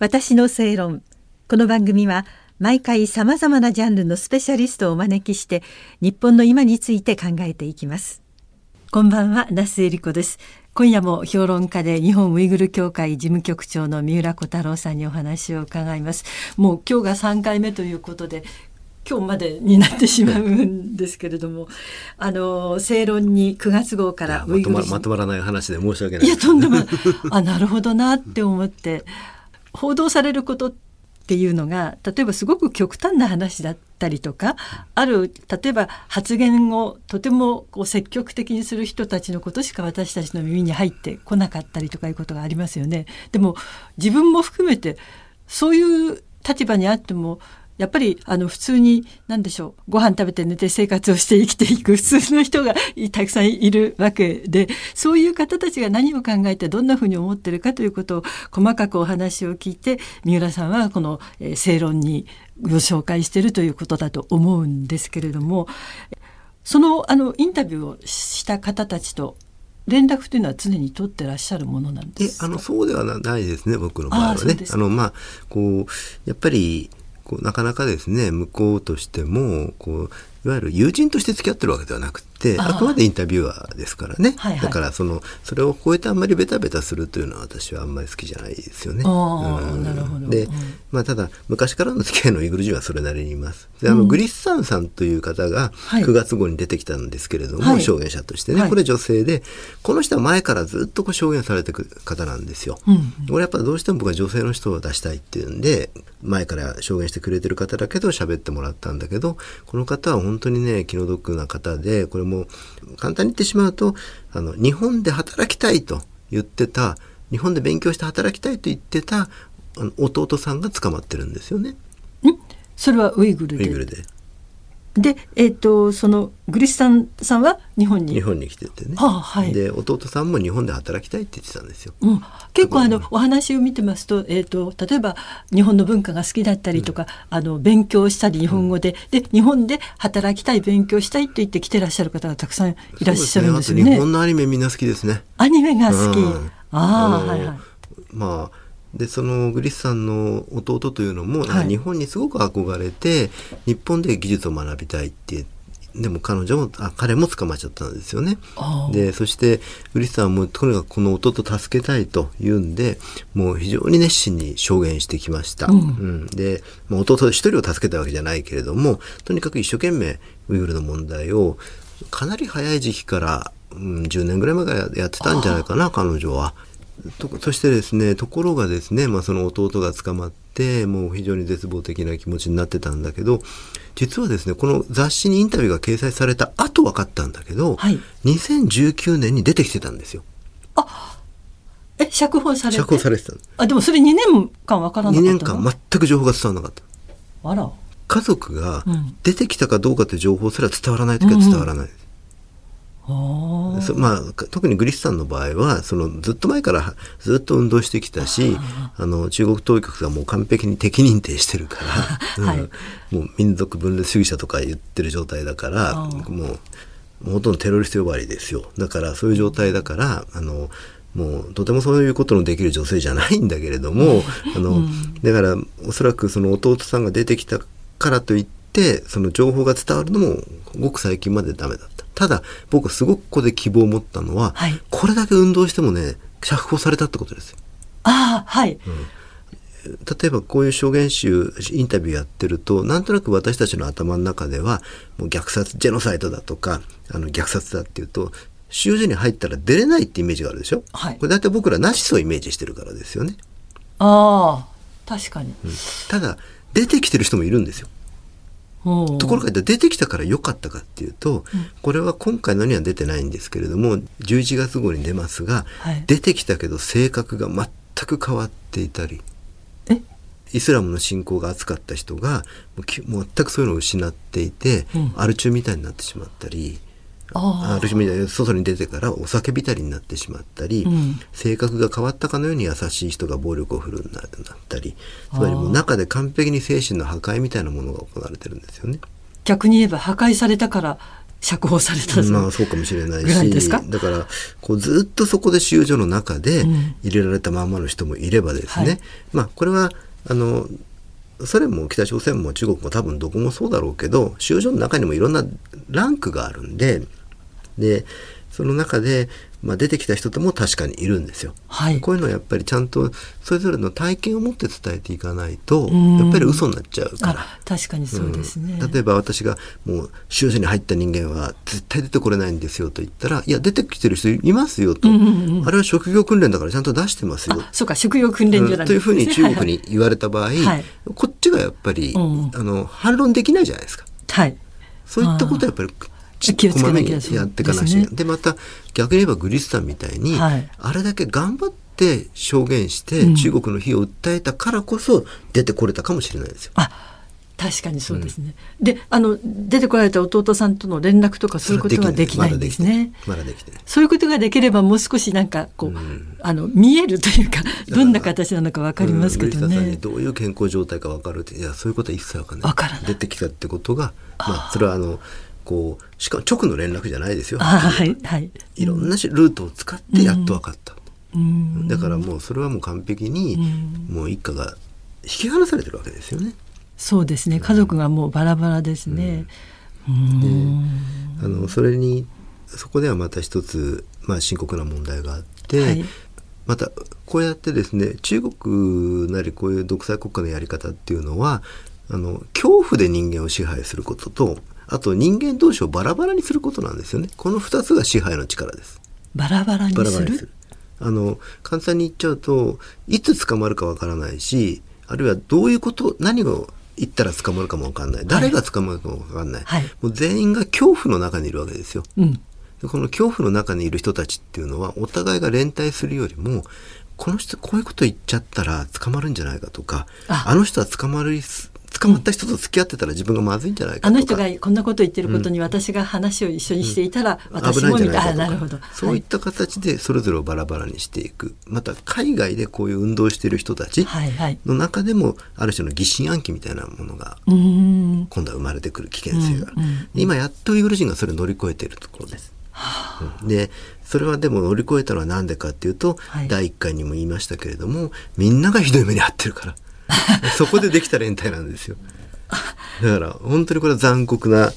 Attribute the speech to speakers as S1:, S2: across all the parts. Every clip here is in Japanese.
S1: 私の正論。この番組は毎回さまざまなジャンルのスペシャリストをお招きして日本の今について考えていきます。こんばんは那須恵理子です。今夜も評論家で日本ウイグル協会事務局長の三浦小太郎さんにお話を伺います。もう今日が3回目ということで今日までになってしまうんですけれども、あの正論に9月号から
S2: まとままとまらない話で申し訳ない。
S1: いやとんでもない。あなるほどなって思って報道されることっていうのが例えばすごく極端な話だったりとかある例えば発言をとてもこう積極的にする人たちのことしか私たちの耳に入ってこなかったりとかいうことがありますよね。でも自分も含めてそういう立場にあってもやっぱりあの普通に何でしょうご飯食べて寝て生活をして生きていく普通の人がたくさんいるわけでそういう方たちが何を考えてどんなふうに思ってるかということを細かくお話を聞いて三浦さんはこの、えー、正論にご紹介しているということだと思うんですけれどもそのあのインタビューをした方たちと連絡というのは常に取ってらっしゃるものなんです
S2: あのそうではないですね僕の場合はね。あのまあこうやっぱりこうなかなかですね向こうとしてもこういわゆる友人として付き合ってるわけではなくてあくまでインタビュアーですからね、はいはい、だからそのそれを超えてあんまりベタベタするというのは私はあんまり好きじゃないですよね。うん、で、まあ、ただ昔からの付き合いのイグル人はそれなりにいます。であの、うん、グリッサンさんという方が9月号に出てきたんですけれども、はい、証言者としてね、はい、これ女性でこの人は前からずっとこう証言されてくる方なんですよ。うん、これやっぱどうしても僕は女性の人を出したいっていうんで前から証言してくれてる方だけど喋ってもらったんだけどこの方は本当にね気の毒な方でこれも簡単に言ってしまうとあの日本で働きたいと言ってた日本で勉強して働きたいと言ってたあの弟さんが捕まってるんですよね。
S1: それはウイグル
S2: で。ウイグルで。
S1: で、えーと、そのグリスタンさんは日本に
S2: 日本に来ててね、
S1: はあはい、
S2: で弟さんも日本で働きたいって言ってたんですよ。
S1: うん、結構あのお話を見てますと,、えーと、例えば日本の文化が好きだったりとか、うん、あの勉強したり日本語で、うん、で日本で働きたい勉強したいと言って来てらっしゃる方がたくさんいらっしゃるんですよね。
S2: ね日本のアニメみんな好きですね。
S1: アニメが好き。ああはいはい。
S2: まあでそのグリスさんの弟というのも、はい、日本にすごく憧れて日本で技術を学びたいってでも彼女もあ彼も捕まっちゃったんですよね。でそしてグリスさんもとにかくこの弟助けたいというんでもう非常に熱心に証言してきました。うん、うん、で、まあ、弟一人を助けたわけじゃないけれどもとにかく一生懸命ウイグルの問題をかなり早い時期から、うん、10年ぐらい前からやってたんじゃないかな彼女は。そしてですねところがですね、まあ、その弟が捕まってもう非常に絶望的な気持ちになってたんだけど実はですねこの雑誌にインタビューが掲載された後分かったんだけど、はい、2019年に出てきてたんですよ。
S1: あえ釈放されて？
S2: 釈放されてた
S1: あでもそれ2年間分からなかった2
S2: 年間全く情報が伝わらなかった。
S1: あら。
S2: 家族が出てきたかどうかという情報すら伝わらない時は伝わらない、うんうんまあ、特にグリスさんの場合はそのずっと前からずっと運動してきたしあの中国当局がもう完璧に敵認定してるから、はい、うん、もう民族分裂主義者とか言ってる状態だからもうほとんどテロリスト呼ばわりですよ。だからそういう状態だからあのもうとてもそういうことのできる女性じゃないんだけれども、あの、うん、だからおそらくその弟さんが出てきたからといってその情報が伝わるのもごく最近までダメだった。ただ僕すごくここで希望を持ったのは、はい、これだけ運動してもね釈放されたってことですよ。
S1: あはい、
S2: うん。例えばこういう証言集インタビューやってるとなんとなく私たちの頭の中ではもう虐殺ジェノサイドだとかあの虐殺だっていうと収容所に入ったら出れないってイメージがあるでしょ、はい、これ大体僕らナチスをイメージしてるからですよね。
S1: ああ確かに、
S2: うん、ただ出てきてる人もいるんですよ。ところが出てきたから良かったかっていうと、これは今回のには出てないんですけれども11月号に出ますが、はい、出てきたけど性格が全く変わっていたりイスラムの信仰が厚かった人が全くそういうのを失っていて、うん、アル中みたいになってしまったり。ある種み外に出てからお酒浸りになってしまったり、うん、性格が変わったかのように優しい人が暴力を振るうなったりつまりもう中で完璧に精神の破壊みたいなものが行われてるんですよね。
S1: 逆に言えば破壊されたから釈放された
S2: まあそうかもしれないしだからこうずっとそこで収容所の中で入れられたままの人もいればですね、うんはい、まあこれはあのソ連も北朝鮮も中国も多分どこもそうだろうけど収容所の中にもいろんなランクがあるんででその中でまあ、出てきた人とも確かにいるんですよ、はい、こういうのはやっぱりちゃんとそれぞれの体験を持って伝えていかないとやっぱり嘘になっちゃうから。
S1: 確かにそうですね、
S2: うん、例えば私がもう収容所に入った人間は絶対出てこれないんですよと言ったらいや出てきてる人いますよと、うんうんうん、あれは職業訓練だからちゃんと出してますよ。
S1: そうか職業訓練じゃない、
S2: というふうに中国に言われた場合、は いはい、こっちがやっぱり、うん、あの反論できないじゃないですか。
S1: はい、
S2: そういったことはやっぱり
S1: 気をつけなきゃ
S2: やっていかなきゃで、ね、また逆に言えばグリスさんみたいに、はい、あれだけ頑張って証言して中国の非を訴えたからこそ出てこれたかもしれないですよ。
S1: あ確かにそうですね。うん、で、あの出てこられた弟さんとの連絡とかそういうことはできないんですね。
S2: まだできて
S1: そういうことができればもう少しなんかこう、うん、あの見えるというかどんな形なのかわかりますけどね。
S2: うん、どういう健康状態かわかるっていやそういうことは一切わかんない。からない。出てきたってことがまあそれはあのこうしかも直の連絡じゃないですよ。
S1: はいはい。
S2: いろんなルートを使ってやっと分かった。うん、だからもうそれはもう完璧に、もう一家が引き離されてるわけですよね。
S1: そうですね。家族がもうバラバラですね。
S2: うん、であのそれにそこではまた一つ、まあ、深刻な問題があって、はい、またこうやってですね中国なりこういう独裁国家のやり方っていうのはあの恐怖で人間を支配することとあと人間同士をバラバラにすることなんですよね。この2つが支配の力です。
S1: バラバラにする？
S2: あの簡単に言っちゃうといつ捕まるかわからないしあるいはどういうこと何を言ったら捕まるかもわかんない。誰が捕まるかもわかんない、はい、もう全員が恐怖の中にいるわけですよ、うん、この恐怖の中にいる人たちっていうのはお互いが連帯するよりもこの人こういうこと言っちゃったら捕まるんじゃないかとかあ。の人は捕まる捕まった人と付き合ってたら自分がまずいんじゃないか
S1: あの人がこんなこと言ってることに私が話を一緒にしていたら、私もみたいな。るほど。
S2: そういった形でそれぞれをバラバラにしていく。また海外でこういう運動している人たちの中でもある種の疑心暗鬼みたいなものが今度は生まれてくる危険性が、今やっとウイグル人がそれを乗り越えているところです。でそれはでも乗り越えたのは何でかっていうと、はい、第1回にも言いましたけれどもみんながひどい目に遭ってるから そこでできた連帯なんですよ。だから本当にこれは残酷な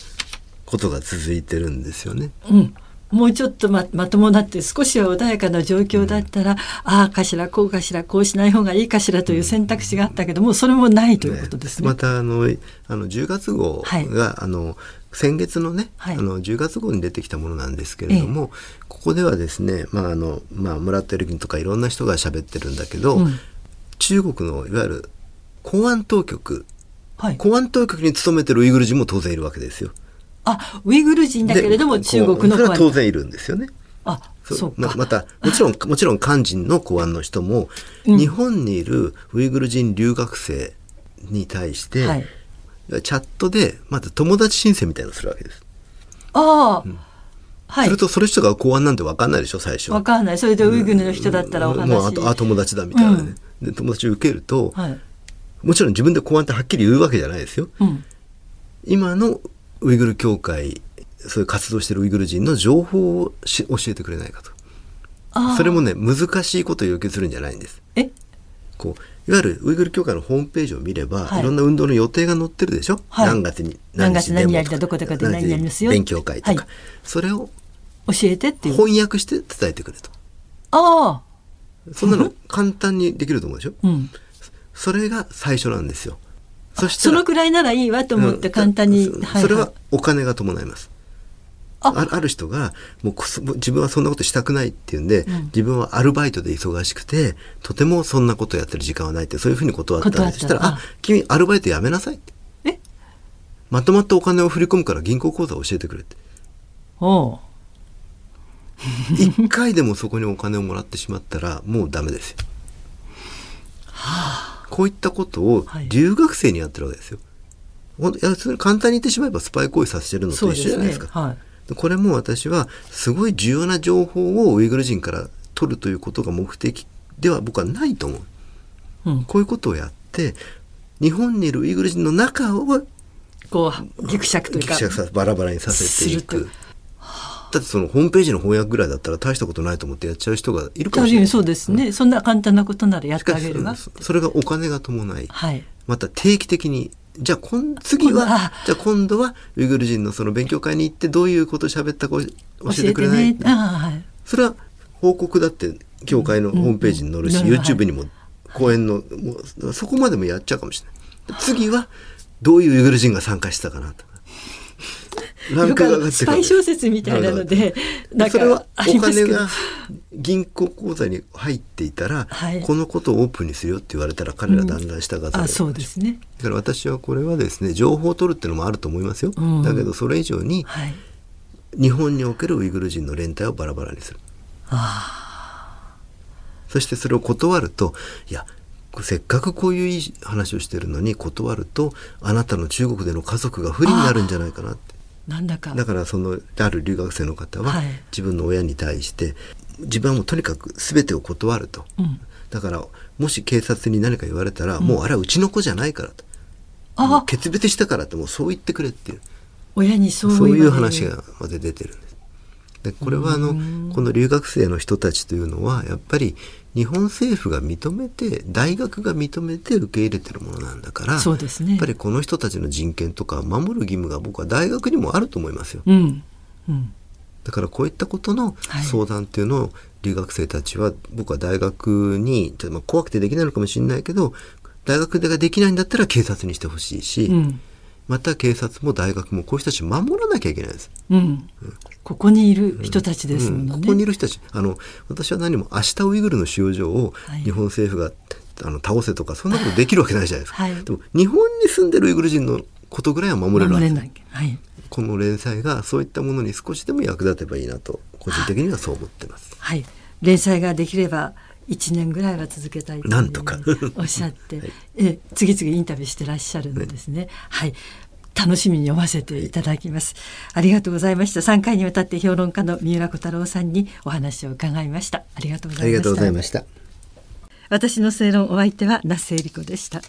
S2: ことが続いてるんですよね。
S1: うん。もうちょっとままともなって少しは穏やかな状況だったら、うん、ああかしらこうかしらこうしない方がいいかしらという選択肢があったけども、それもないということですね。
S2: またあのあの10月号が、はい、あの先月のね、はい、あの10月号に出てきたものなんですけれども、ええ、ここではですね、まああのまあ、村田るとかいろんな人が喋ってるんだけど、うん、中国のいわゆる公安当局、はい、公安当局に勤めてるウイグル人も当然いるわけですよ。
S1: あウイグル人だけれども中国の
S2: それは当然いるんですよね。
S1: あそう。
S2: ままたもちろん もちろん肝心の公安の人も、うん、日本にいるウイグル人留学生に対して、はい、チャットでまず友達申請みたいなのをするわけです。
S1: ああ、うん。
S2: はい、するとそれ人が公安なんて分かんないでしょ最初。
S1: 分かんない。それでウイグルの人だったらお話、うん、もうあ
S2: とあ友達だみたいなね、うん、で友達受けると、はい、もちろん自分で公安ってはっきり言うわけじゃないですよ。うん、今のウイグル協会そういう活動してるウイグル人の情報をし教えてくれないかと。それもね難しいことを要求するんじゃないんです。
S1: え？
S2: こういわゆるウイグル協会のホームページを見れば、はい、いろんな運動の予定が載ってるでしょ、はい、何月に
S1: 何月何やりだどこどこで何やりますよ
S2: 勉強会とか、はい、それを
S1: 教えてっていう。
S2: 翻訳して伝えてくれと。
S1: ああ
S2: そんなの簡単にできると思うでしょ、うん、それが最初なんですよ。
S1: そしてそのくらいならいいわと思って簡単に、
S2: うんそれはお金が伴います。あ。ある人がもう自分はそんなことしたくないっていうんで、うん、自分はアルバイトで忙しくてとてもそんなことやってる時間はないってそういうふうに断ったんでしたら「あ君アルバイトやめなさい」って。
S1: え？
S2: まとまったお金を振り込むから銀行口座を教えてくれって。
S1: お
S2: 一回でもそこにお金をもらってしまったらもうダメですよ。
S1: は
S2: あこういったことを留学生にやってるわけですよ。はい、いや簡単に言ってしまえばスパイ行為させてるのと一緒じゃないですか。すねはい、これも私はすごい重要な情報をウイグル人から取るということが目的では僕はないと思う。うん、こういうことをやって日本にいるウイグル人の中を
S1: こうぎくしゃくというか
S2: バラバラにさせていく。だってそのホームページの翻訳ぐらいだったら大したことないと思ってやっちゃう人がいるかもしれない。
S1: そうですね、うん、そんな簡単なことならやってあげるわ
S2: それがお金が伴い、はい、また定期的にじゃあ今次はじゃあ今度はウイグル人のその勉強会に行ってどういうこと喋ったか教えてくれない、ね。はい、それは報告だって教会のホームページに載るし、うん。うん、YouTube にも講演の、もうそこまでもやっちゃうかもしれない。次はどういうウイグル人が参加したかなと
S1: ランクが上がってスパイ小説みたいなので
S2: なそれはお金が銀行口座に入っていたら、はい、このことをオープンにするよって言われたら彼らだんだん従って、うん、あ
S1: そうですね。
S2: だから私はこれはですね情報を取るっていうのもあると思いますよ、うん、だけどそれ以上に、はい、日本におけるウイグル人の連帯をバラバラにする。そしてそれを断るといやせっかくこういういい話をしてるのに断るとあなたの中国での家族が不利になるんじゃないかなって
S1: なんだか。
S2: だからそのある留学生の方は、自分の親に対して自分はもうとにかく全てを断ると、うん、だからもし警察に何か言われたら、うん、もうあれはうちの子じゃないからと。あ決別したからってもうそう言ってくれっていう。
S1: 親にそ
S2: うそういう話がまで出てるんです。でこれはあのこの留学生の人たちというのはやっぱり日本政府が認めて大学が認めて受け入れてるものなんだから
S1: そうです、ね、
S2: やっぱりこの人たちの人権とか守る義務が僕は大学にもあると思いますよ。
S1: うん。うん、
S2: だからこういったことの相談っていうのを留学生たちは僕は大学にちょっとまあ怖くてできないのかもしれないけど大学でができないんだったら警察にしてほしいし、うん、また警察も大学もこういう人たち守らなきゃいけないです。
S1: うん、ここにいる人たちですもんね、
S2: うん、ここにいる人たち。あの私は何も明日ウイグルの収容所を日本政府が、あの倒せとかそんなことできるわけないじゃないですか、はい、でも日本に住んでるウイグル人のことぐらいは守れるわけです、はい、この連載がそういったものに少しでも役立てばいいなと個人的にはそう思ってます。
S1: はい、連載ができれば1年ぐらいは続けたいと
S2: なんとか
S1: おっしゃって、はい、え次々インタビューしてらっしゃるんですね。ねはい楽しみに読ませていただきます。ありがとうございました。3回にわたって評論家の三浦小太郎さんにお話を伺いました。ありがとうございました。
S2: ありがとうございました。
S1: 私の正論お相手は那須恵理子でした。